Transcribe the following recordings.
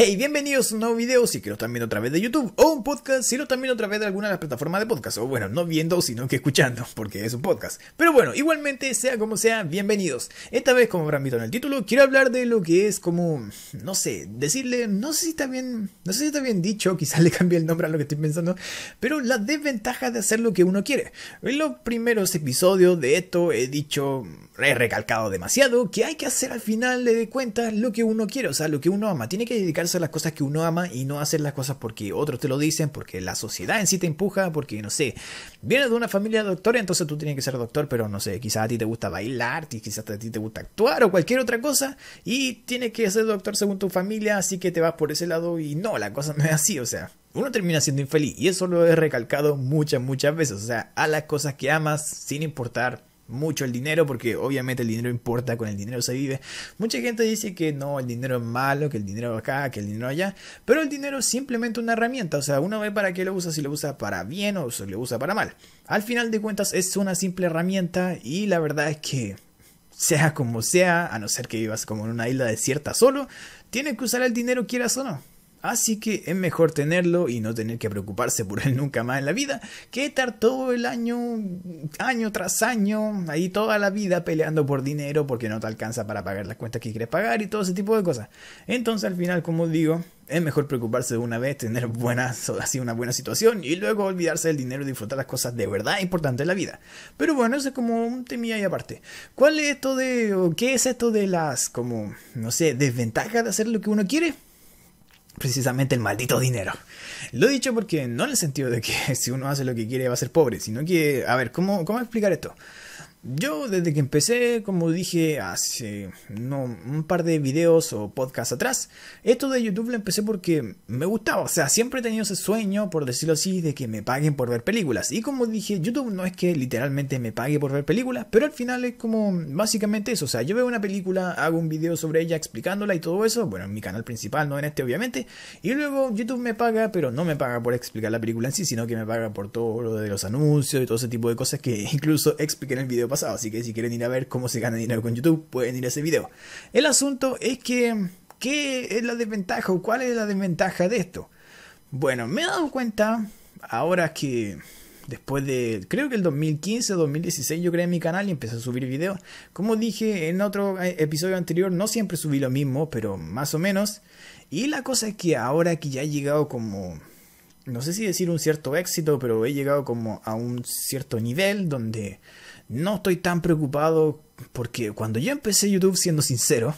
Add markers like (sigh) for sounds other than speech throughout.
Hey, bienvenidos a un nuevo video si que lo están viendo a través de YouTube o un podcast si lo están viendo a través de alguna de las plataformas de podcast o bueno, no viendo sino que escuchando (laughs) porque es un podcast. Pero bueno, igualmente sea como sea, bienvenidos. Esta vez como habrán visto en el título, quiero hablar de lo que es como, no sé, decirle, no sé si está bien, no sé si está bien dicho, (laughs) quizás le cambie el nombre a lo que estoy pensando, pero la desventaja de hacer lo que uno quiere. En los primeros episodios de esto he dicho, he recalcado demasiado que hay que hacer al final de cuentas lo que uno quiere, o sea, lo que uno ama, tiene que dedicarse hacer las cosas que uno ama y no hacer las cosas porque otros te lo dicen, porque la sociedad en sí te empuja, porque no sé, vienes de una familia doctora, entonces tú tienes que ser doctor, pero no sé, quizás a ti te gusta bailar, quizás a ti te gusta actuar o cualquier otra cosa y tienes que ser doctor según tu familia, así que te vas por ese lado y no, la cosa no es así, o sea, uno termina siendo infeliz y eso lo he recalcado muchas, muchas veces, o sea, a las cosas que amas sin importar mucho el dinero, porque obviamente el dinero importa, con el dinero se vive. Mucha gente dice que no, el dinero es malo, que el dinero acá, que el dinero allá, pero el dinero es simplemente una herramienta, o sea, uno ve para qué lo usa, si lo usa para bien o si lo usa para mal. Al final de cuentas es una simple herramienta y la verdad es que sea como sea, a no ser que vivas como en una isla desierta solo, tienes que usar el dinero quieras o no. Así que es mejor tenerlo y no tener que preocuparse por él nunca más en la vida que estar todo el año, año tras año, ahí toda la vida peleando por dinero porque no te alcanza para pagar las cuentas que quieres pagar y todo ese tipo de cosas. Entonces al final, como digo, es mejor preocuparse de una vez, tener buenas, así una buena situación y luego olvidarse del dinero y disfrutar las cosas de verdad importantes en la vida. Pero bueno, eso es como un temilla y aparte. ¿Cuál es esto de, qué es esto de las, como, no sé, desventajas de hacer lo que uno quiere? Precisamente el maldito dinero. Lo he dicho porque no en el sentido de que (laughs) si uno hace lo que quiere va a ser pobre, sino que, a ver, ¿cómo, cómo explicar esto? Yo desde que empecé, como dije hace no, un par de videos o podcasts atrás, esto de YouTube lo empecé porque me gustaba, o sea, siempre he tenido ese sueño, por decirlo así, de que me paguen por ver películas. Y como dije, YouTube no es que literalmente me pague por ver películas, pero al final es como básicamente eso, o sea, yo veo una película, hago un video sobre ella explicándola y todo eso, bueno, en mi canal principal, no en este obviamente, y luego YouTube me paga, pero no me paga por explicar la película en sí, sino que me paga por todo lo de los anuncios y todo ese tipo de cosas que (laughs) incluso expliqué en el video pasado, así que si quieren ir a ver cómo se gana dinero con YouTube, pueden ir a ese video. El asunto es que, ¿qué es la desventaja o cuál es la desventaja de esto? Bueno, me he dado cuenta ahora que después de, creo que el 2015 o 2016 yo creé mi canal y empecé a subir videos. Como dije en otro eh, episodio anterior, no siempre subí lo mismo, pero más o menos. Y la cosa es que ahora que ya he llegado como no sé si decir un cierto éxito, pero he llegado como a un cierto nivel donde no estoy tan preocupado porque cuando yo empecé YouTube, siendo sincero,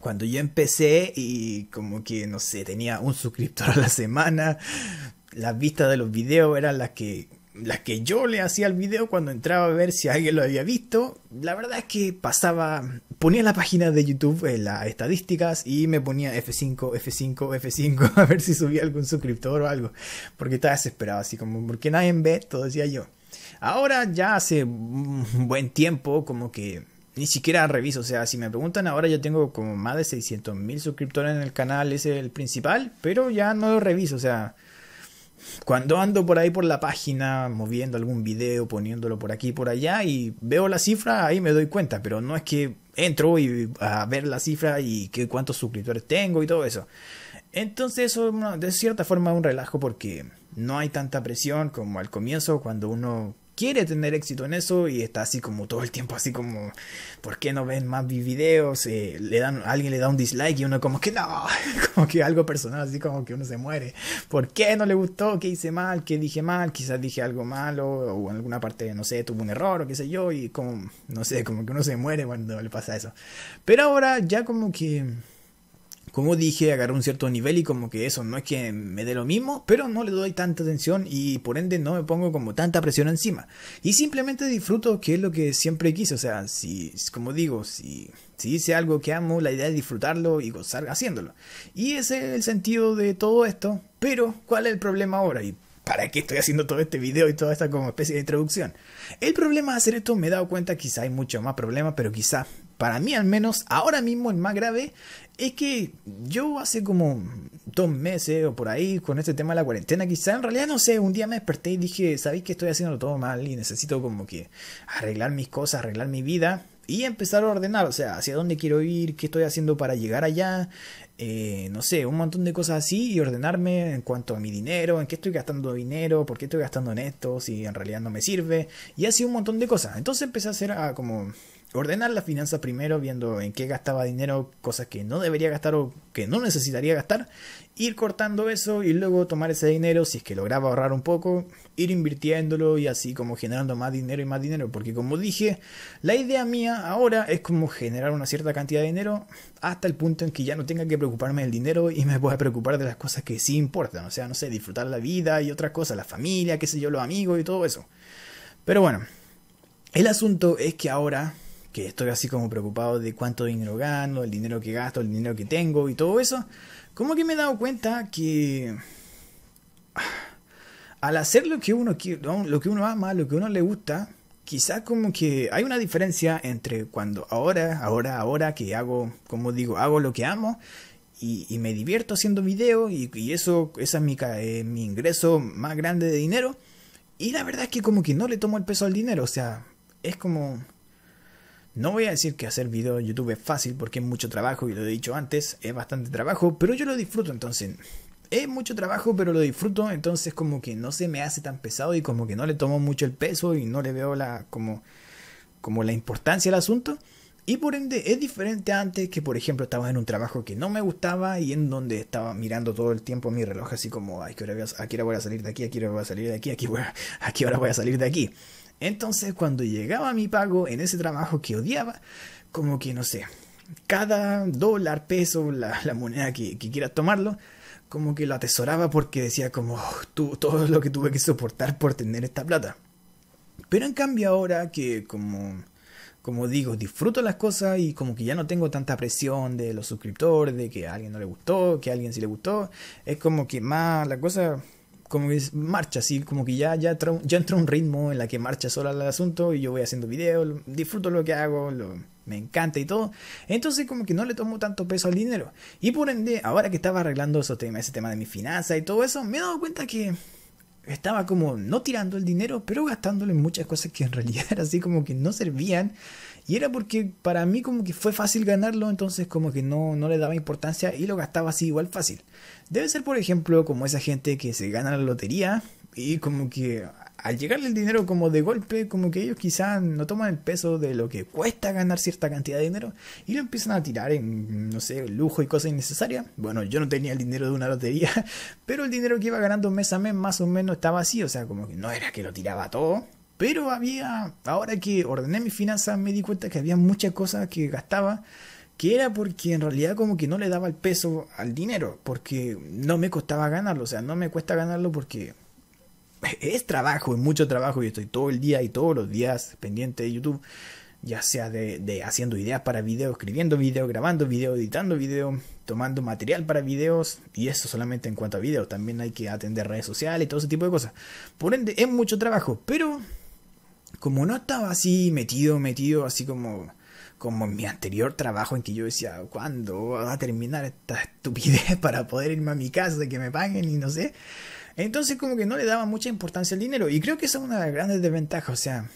cuando yo empecé y como que, no sé, tenía un suscriptor a la semana, las vistas de los videos eran las que las que yo le hacía al video cuando entraba a ver si alguien lo había visto, la verdad es que pasaba, ponía la página de YouTube en las estadísticas y me ponía F5, F5, F5 a ver si subía algún suscriptor o algo, porque estaba desesperado, así como, porque nadie ve, todo decía yo. Ahora ya hace un buen tiempo como que ni siquiera reviso, o sea, si me preguntan ahora yo tengo como más de 600 mil suscriptores en el canal, es el principal, pero ya no lo reviso, o sea, cuando ando por ahí por la página, moviendo algún video, poniéndolo por aquí por allá y veo la cifra, ahí me doy cuenta, pero no es que entro y a ver la cifra y que cuántos suscriptores tengo y todo eso. Entonces eso de cierta forma es un relajo porque no hay tanta presión como al comienzo cuando uno quiere tener éxito en eso y está así como todo el tiempo así como ¿por qué no ven más mis videos? Eh, le dan, alguien le da un dislike y uno como que no, (laughs) como que algo personal así como que uno se muere. ¿Por qué no le gustó? ¿Qué hice mal? ¿Qué dije mal? Quizás dije algo malo o en alguna parte, no sé, tuvo un error o qué sé yo y como, no sé, como que uno se muere cuando le pasa eso. Pero ahora ya como que como dije, agarré un cierto nivel y como que eso no es que me dé lo mismo, pero no le doy tanta atención y por ende no me pongo como tanta presión encima. Y simplemente disfruto que es lo que siempre quise, o sea, si, como digo, si, si hice algo que amo, la idea es disfrutarlo y gozar haciéndolo. Y ese es el sentido de todo esto, pero ¿cuál es el problema ahora? Y ¿Para qué estoy haciendo todo este video y toda esta como especie de introducción? El problema de hacer esto me he dado cuenta, quizá hay mucho más problemas, pero quizá para mí al menos, ahora mismo el más grave es que yo hace como dos meses o por ahí con este tema de la cuarentena, quizá en realidad no sé, un día me desperté y dije, ¿sabéis que estoy haciendo todo mal y necesito como que arreglar mis cosas, arreglar mi vida? y empezar a ordenar, o sea, hacia dónde quiero ir, qué estoy haciendo para llegar allá, eh, no sé, un montón de cosas así y ordenarme en cuanto a mi dinero, en qué estoy gastando dinero, por qué estoy gastando en esto, si en realidad no me sirve, y así un montón de cosas. Entonces empecé a hacer a como ordenar las finanzas primero, viendo en qué gastaba dinero, cosas que no debería gastar o que no necesitaría gastar, ir cortando eso y luego tomar ese dinero, si es que lograba ahorrar un poco, ir invirtiéndolo y así como generando más dinero y más dinero, porque como dije, la idea mía ahora es como generar una cierta cantidad de dinero hasta el punto en que ya no tenga que preocuparme del dinero y me pueda preocupar de las cosas que sí importan, o sea, no sé, disfrutar la vida y otras cosas, la familia, qué sé yo, los amigos y todo eso. Pero bueno, el asunto es que ahora que estoy así como preocupado de cuánto dinero gano, el dinero que gasto, el dinero que tengo y todo eso, como que me he dado cuenta que al hacer lo que uno quiere, lo que uno ama, lo que uno le gusta, quizás como que hay una diferencia entre cuando ahora, ahora, ahora que hago, como digo, hago lo que amo y, me divierto haciendo videos y, eso, esa es mi, eh, mi ingreso más grande de dinero. Y la verdad es que como que no le tomo el peso al dinero, o sea, es como no voy a decir que hacer video en YouTube es fácil porque es mucho trabajo y lo he dicho antes, es bastante trabajo, pero yo lo disfruto entonces. Es mucho trabajo, pero lo disfruto, entonces como que no se me hace tan pesado y como que no le tomo mucho el peso y no le veo la como como la importancia al asunto. Y por ende es diferente antes que por ejemplo estaba en un trabajo que no me gustaba y en donde estaba mirando todo el tiempo mi reloj así como, ay, ¿qué hora voy a, aquí voy a salir de aquí? Aquí ahora voy a salir de aquí? Aquí, voy a, aquí ahora voy a salir de aquí? Entonces cuando llegaba mi pago en ese trabajo que odiaba, como que no sé, cada dólar, peso, la, moneda que, que, quiera tomarlo, como que lo atesoraba porque decía como oh, todo lo que tuve que soportar por tener esta plata. Pero en cambio ahora que como como digo, disfruto las cosas y como que ya no tengo tanta presión de los suscriptores, de que a alguien no le gustó, que a alguien sí le gustó, es como que más la cosa como que marcha así, como que ya, ya, ya entra un ritmo en la que marcha sola el asunto y yo voy haciendo videos, disfruto lo que hago, me encanta y todo. Entonces como que no le tomo tanto peso al dinero. Y por ende, ahora que estaba arreglando ese tema, ese tema de mi finanzas y todo eso, me he dado cuenta que estaba como no tirando el dinero, pero gastándolo en muchas cosas que en realidad (laughs) así como que no servían. Y era porque para mí como que fue fácil ganarlo, entonces como que no, no le daba importancia y lo gastaba así igual fácil. Debe ser por ejemplo como esa gente que se gana la lotería y como que al llegarle el dinero como de golpe, como que ellos quizás no toman el peso de lo que cuesta ganar cierta cantidad de dinero y lo empiezan a tirar en, no sé, lujo y cosas innecesarias. Bueno, yo no tenía el dinero de una lotería, (laughs) pero el dinero que iba ganando mes a mes más o menos estaba así, o sea, como que no era que lo tiraba todo. Pero había, ahora que ordené mis finanzas, me di cuenta que había muchas cosas que gastaba que era porque en realidad como que no le daba el peso al dinero, porque no me costaba ganarlo, o sea, no me cuesta ganarlo porque (laughs) es trabajo, es mucho trabajo. y estoy todo el día y todos los días pendiente de YouTube, ya sea de, haciendo ideas para videos, escribiendo videos, grabando videos, editando videos, tomando material para videos. Y eso solamente en cuanto a videos. También hay que atender redes sociales y todo ese tipo de cosas. Por ende, es mucho trabajo. Pero como no estaba así metido, metido, así como como en mi anterior trabajo en que yo decía, ¿cuándo va a terminar esta estupidez (laughs) para poder irme a mi casa, que me paguen y no sé? Entonces como que no le daba mucha importancia al dinero y creo que esa es una de las grandes desventajas, o sea,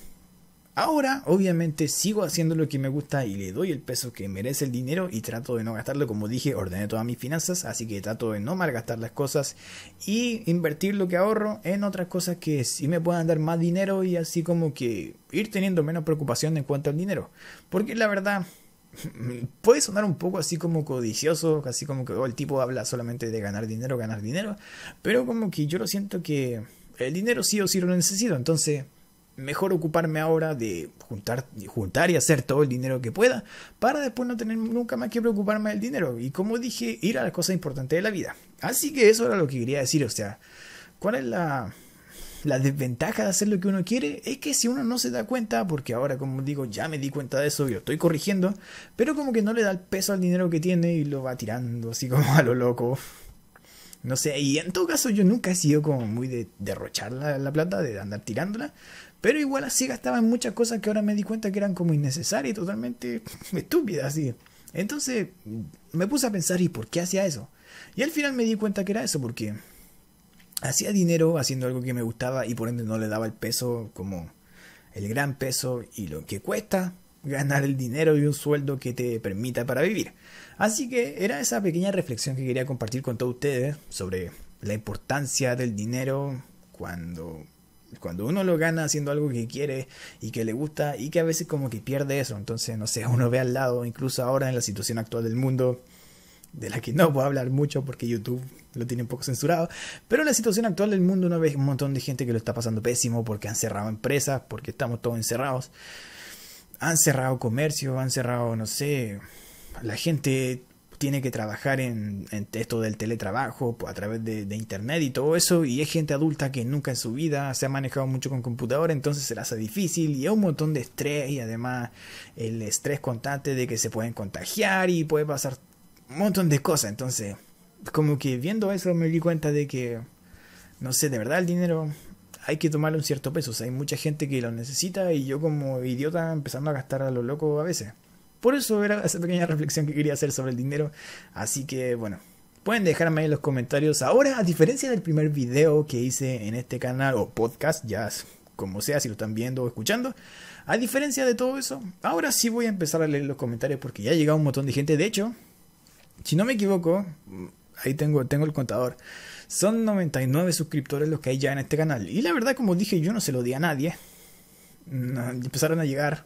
ahora obviamente sigo haciendo lo que me gusta y le doy el peso que merece el dinero y trato de no gastarlo, como dije, ordené todas mis finanzas, así que trato de no malgastar las cosas y invertir lo que ahorro en otras cosas que sí me puedan dar más dinero y así como que ir teniendo menos preocupación en cuanto al dinero, porque la verdad (laughs) puede sonar un poco así como codicioso, así como que oh, el tipo habla solamente de ganar dinero, ganar dinero, pero como que yo lo siento que el dinero sí o sí lo necesito, entonces mejor ocuparme ahora de juntar, juntar y hacer todo el dinero que pueda para después no tener nunca más que preocuparme del dinero y como dije, ir a las cosas importantes de la vida. Así que eso era lo que quería decir, o sea, ¿cuál es la la desventaja de hacer lo que uno quiere es que si uno no se da cuenta, porque ahora como digo ya me di cuenta de eso y lo estoy corrigiendo, pero como que no le da el peso al dinero que tiene y lo va tirando así como a lo loco. No sé, y en todo caso yo nunca he sido como muy de derrochar la, plata, de andar tirándola, pero igual así gastaba en muchas cosas que ahora me di cuenta que eran como innecesarias y totalmente (laughs) estúpidas, así. Entonces me puse a pensar, ¿y por qué hacía eso? Y al final me di cuenta que era eso, porque hacía dinero haciendo algo que me gustaba y por ende no le daba el peso como el gran peso y lo que cuesta ganar el dinero y un sueldo que te permita para vivir. Así que era esa pequeña reflexión que quería compartir con todos ustedes sobre la importancia del dinero cuando cuando uno lo gana haciendo algo que quiere y que le gusta y que a veces como que pierde eso. Entonces, no sé, uno ve al lado, incluso ahora en la situación actual del mundo, de la que no puedo hablar mucho porque YouTube lo tiene un poco censurado, pero en la situación actual del mundo uno ve un montón de gente que lo está pasando pésimo porque han cerrado empresas, porque estamos todos encerrados, han cerrado comercio, han cerrado, no sé, la gente tiene que trabajar en, esto del teletrabajo a través de, internet y todo eso, y es gente adulta que nunca en su vida se ha manejado mucho con computadora, entonces se le hace difícil y hay un montón de estrés y además el estrés constante de que se pueden contagiar y puede pasar un montón de cosas, entonces como que viendo eso me di cuenta de que, no sé, de verdad el dinero hay que tomarle un cierto peso, o hay mucha gente que lo necesita y yo como idiota empezando a gastar a lo loco a veces. Por eso era esa pequeña reflexión que quería hacer sobre el dinero. Así que bueno, pueden dejarme ahí en los comentarios. Ahora, a diferencia del primer video que hice en este canal o podcast, ya como sea, si lo están viendo o escuchando, a diferencia de todo eso, ahora sí voy a empezar a leer los comentarios porque ya ha llegado un montón de gente. De hecho, si no me equivoco, ahí tengo, tengo el contador. Son 99 suscriptores los que hay ya en este canal. Y la verdad, como dije, yo no se lo di a nadie. empezaron a llegar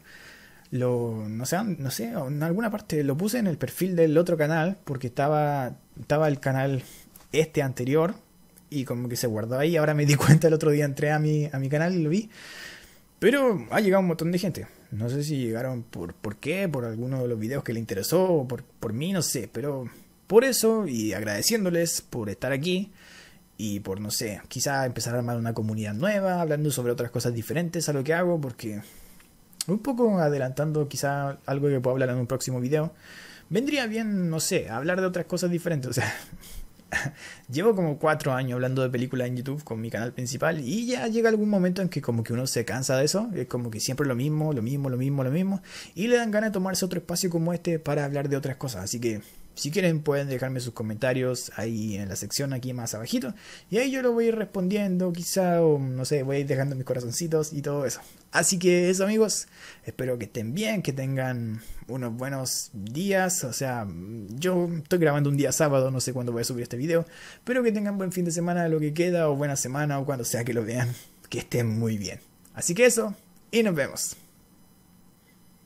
lo no sé, no sé, en alguna parte lo puse en el perfil del otro canal porque estaba estaba el canal este anterior y como que se guardó ahí, ahora me di (laughs) cuenta el otro día entré a mi a mi canal y lo vi. Pero ha llegado un montón de gente. No sé si llegaron por por qué, por alguno de los videos que le interesó por por mí, no sé, pero por eso y agradeciéndoles por estar aquí y por no sé, quizá empezar a armar una comunidad nueva, hablando sobre otras cosas diferentes a lo que hago porque un poco adelantando quizá algo que puedo hablar en un próximo video, vendría bien, no sé, hablar de otras cosas diferentes. (laughs) O sea, llevo como cuatro años hablando de películas en YouTube con mi canal principal y ya llega algún momento en que como que uno se cansa de eso, es como que siempre lo mismo, lo mismo, lo mismo, lo mismo, y le dan ganas de tomarse otro espacio como este para hablar de otras cosas. Así que si quieren pueden dejarme sus comentarios ahí en la sección aquí más abajito y ahí yo lo voy a ir respondiendo quizá o no sé, voy a ir dejando mis corazoncitos y todo eso. Así que eso amigos, espero que estén bien, que tengan unos buenos días, o sea, yo estoy grabando un día sábado, no sé cuándo voy a subir este video, pero que tengan buen fin de semana lo que queda o buena semana o cuando sea que lo vean, que estén muy bien. Así que eso, y nos vemos.